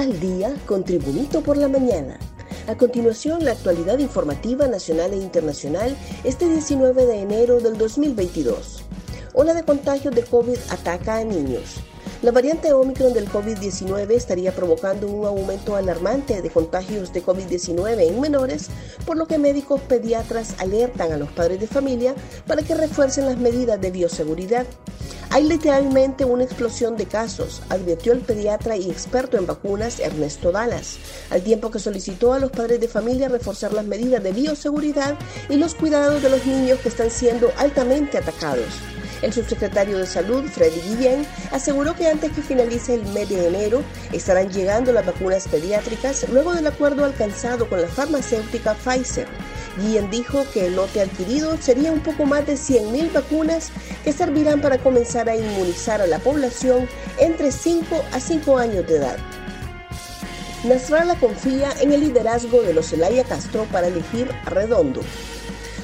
Al día con Tribunito por la mañana. A continuación, la actualidad informativa nacional e internacional este 19 de enero del 2022. Ola de contagios de COVID ataca a niños. La variante Omicron del COVID-19 estaría provocando un aumento alarmante de contagios de COVID-19 en menores, por lo que médicos pediatras alertan a los padres de familia para que refuercen las medidas de bioseguridad. Hay literalmente una explosión de casos, advirtió el pediatra y experto en vacunas Ernesto Dallas, al tiempo que solicitó a los padres de familia reforzar las medidas de bioseguridad y los cuidados de los niños que están siendo altamente atacados. El subsecretario de Salud, Freddy Guillén, aseguró que antes que finalice el mes de enero estarán llegando las vacunas pediátricas luego del acuerdo alcanzado con la farmacéutica Pfizer. Guillén dijo que el lote adquirido sería un poco más de 100.000 vacunas que servirán para comenzar a inmunizar a la población entre 5 a 5 años de edad. Nasrallah confía en el liderazgo de los Zelaya Castro para elegir a Redondo.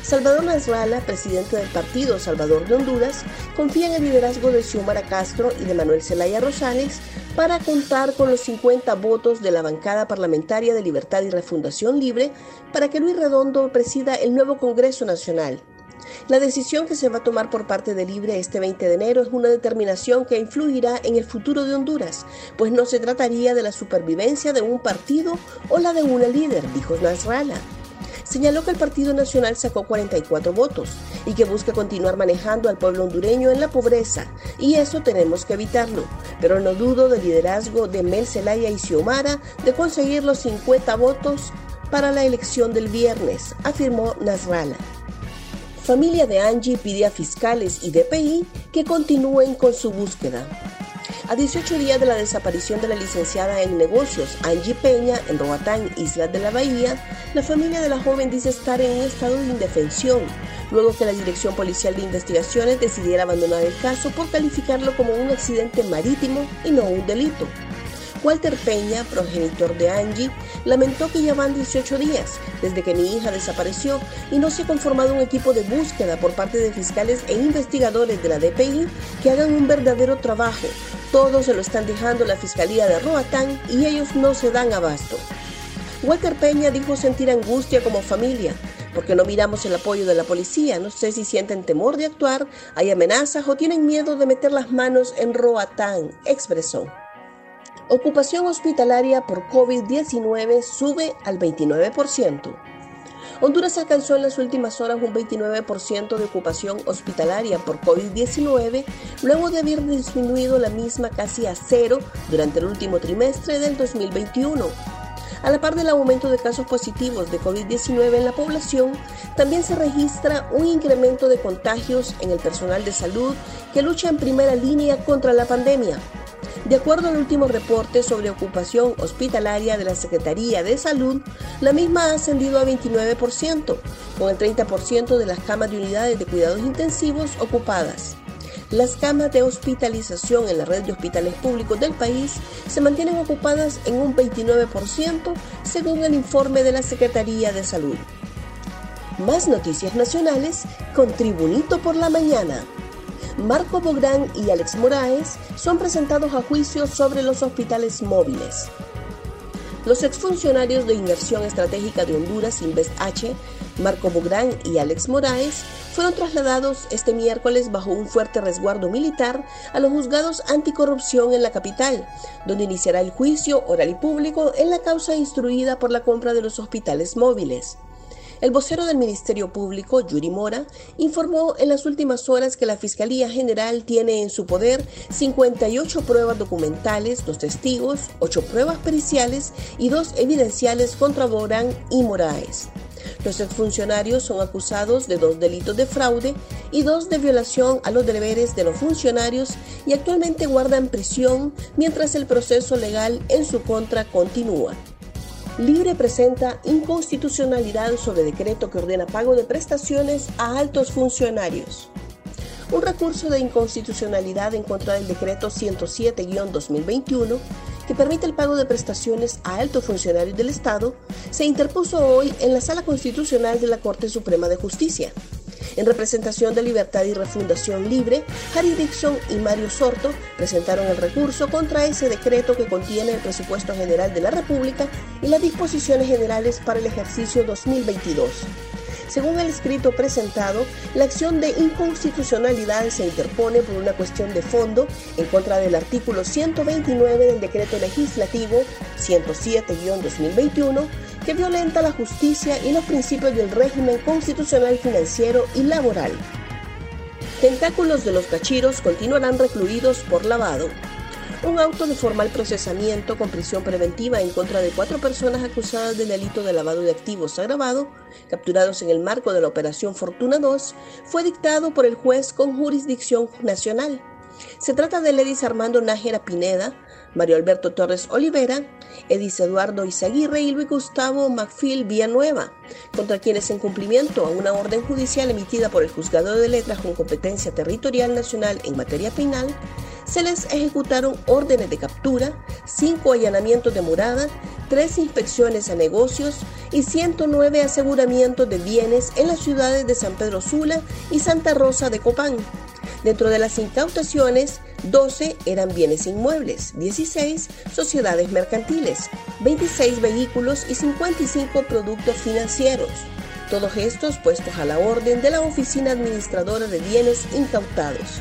Salvador Nasralla, presidente del Partido Salvador de Honduras, confía en el liderazgo de Xiomara Castro y de Manuel Zelaya Rosales para contar con los 50 votos de la bancada parlamentaria de Libertad y Refundación Libre para que Luis Redondo presida el nuevo Congreso Nacional. La decisión que se va a tomar por parte de Libre este 20 de enero es una determinación que influirá en el futuro de Honduras, pues no se trataría de la supervivencia de un partido o la de una líder, dijo Nasralla señaló que el Partido Nacional sacó 44 votos y que busca continuar manejando al pueblo hondureño en la pobreza, y eso tenemos que evitarlo. Pero no dudo del liderazgo de Mel Zelaya y Xiomara de conseguir los 50 votos para la elección del viernes, afirmó Nasralla. Familia de Angie pide a fiscales y DPI que continúen con su búsqueda. A 18 días de la desaparición de la licenciada en negocios Angie Peña en Roatán, Islas de la Bahía, la familia de la joven dice estar en un estado de indefensión, luego que la Dirección Policial de Investigaciones decidiera abandonar el caso por calificarlo como un accidente marítimo y no un delito. Walter Peña, progenitor de Angie, lamentó que ya van 18 días desde que mi hija desapareció y no se ha conformado un equipo de búsqueda por parte de fiscales e investigadores de la DPI que hagan un verdadero trabajo. Todos se lo están dejando la Fiscalía de Roatán y ellos no se dan abasto. Walter Peña dijo sentir angustia como familia, porque no miramos el apoyo de la policía. No sé si sienten temor de actuar, hay amenazas o tienen miedo de meter las manos en Roatán, expresó. Ocupación hospitalaria por COVID-19 sube al 29%. Honduras alcanzó en las últimas horas un 29% de ocupación hospitalaria por COVID-19, luego de haber disminuido la misma casi a cero durante el último trimestre del 2021. A la par del aumento de casos positivos de COVID-19 en la población, también se registra un incremento de contagios en el personal de salud que lucha en primera línea contra la pandemia. De acuerdo al último reporte sobre ocupación hospitalaria de la Secretaría de Salud, la misma ha ascendido a 29%, con el 30% de las camas de unidades de cuidados intensivos ocupadas. Las camas de hospitalización en la red de hospitales públicos del país se mantienen ocupadas en un 29%, según el informe de la Secretaría de Salud. Más noticias nacionales con Tribunito por la Mañana. Marco Bográn y Alex Moraes son presentados a juicio sobre los hospitales móviles. Los exfuncionarios de Inversión Estratégica de Honduras, Invest H, Marco Bográn y Alex Moraes, fueron trasladados este miércoles bajo un fuerte resguardo militar a los juzgados anticorrupción en la capital, donde iniciará el juicio oral y público en la causa instruida por la compra de los hospitales móviles. El vocero del Ministerio Público, Yuri Mora, informó en las últimas horas que la Fiscalía General tiene en su poder 58 pruebas documentales, dos testigos, ocho pruebas periciales y dos evidenciales contra Borán y Moraes. Los exfuncionarios son acusados de dos delitos de fraude y dos de violación a los deberes de los funcionarios y actualmente guardan prisión mientras el proceso legal en su contra continúa. Libre presenta inconstitucionalidad sobre decreto que ordena pago de prestaciones a altos funcionarios. Un recurso de inconstitucionalidad en contra del decreto 107-2021 que permite el pago de prestaciones a altos funcionarios del Estado se interpuso hoy en la Sala Constitucional de la Corte Suprema de Justicia. En representación de Libertad y Refundación Libre, Harry Dixon y Mario Sorto presentaron el recurso contra ese decreto que contiene el presupuesto general de la República y las disposiciones generales para el ejercicio 2022. Según el escrito presentado, la acción de inconstitucionalidad se interpone por una cuestión de fondo en contra del artículo 129 del decreto legislativo 107-2021 que violenta la justicia y los principios del régimen constitucional financiero y laboral. Tentáculos de los cachiros continuarán recluidos por lavado. Un auto de formal procesamiento con prisión preventiva en contra de cuatro personas acusadas del delito de lavado de activos agravado, capturados en el marco de la Operación Fortuna 2, fue dictado por el juez con jurisdicción nacional. Se trata de Ledis Armando Nájera Pineda, Mario Alberto Torres Olivera, Edis Eduardo Izaguirre y Luis Gustavo Macfil Villanueva, contra quienes en cumplimiento a una orden judicial emitida por el Juzgado de Letras con competencia territorial nacional en materia penal, se les ejecutaron órdenes de captura, cinco allanamientos de morada, tres inspecciones a negocios y 109 aseguramientos de bienes en las ciudades de San Pedro Sula y Santa Rosa de Copán. Dentro de las incautaciones, 12 eran bienes inmuebles, 16 sociedades mercantiles, 26 vehículos y 55 productos financieros. Todos estos puestos a la orden de la Oficina Administradora de Bienes Incautados.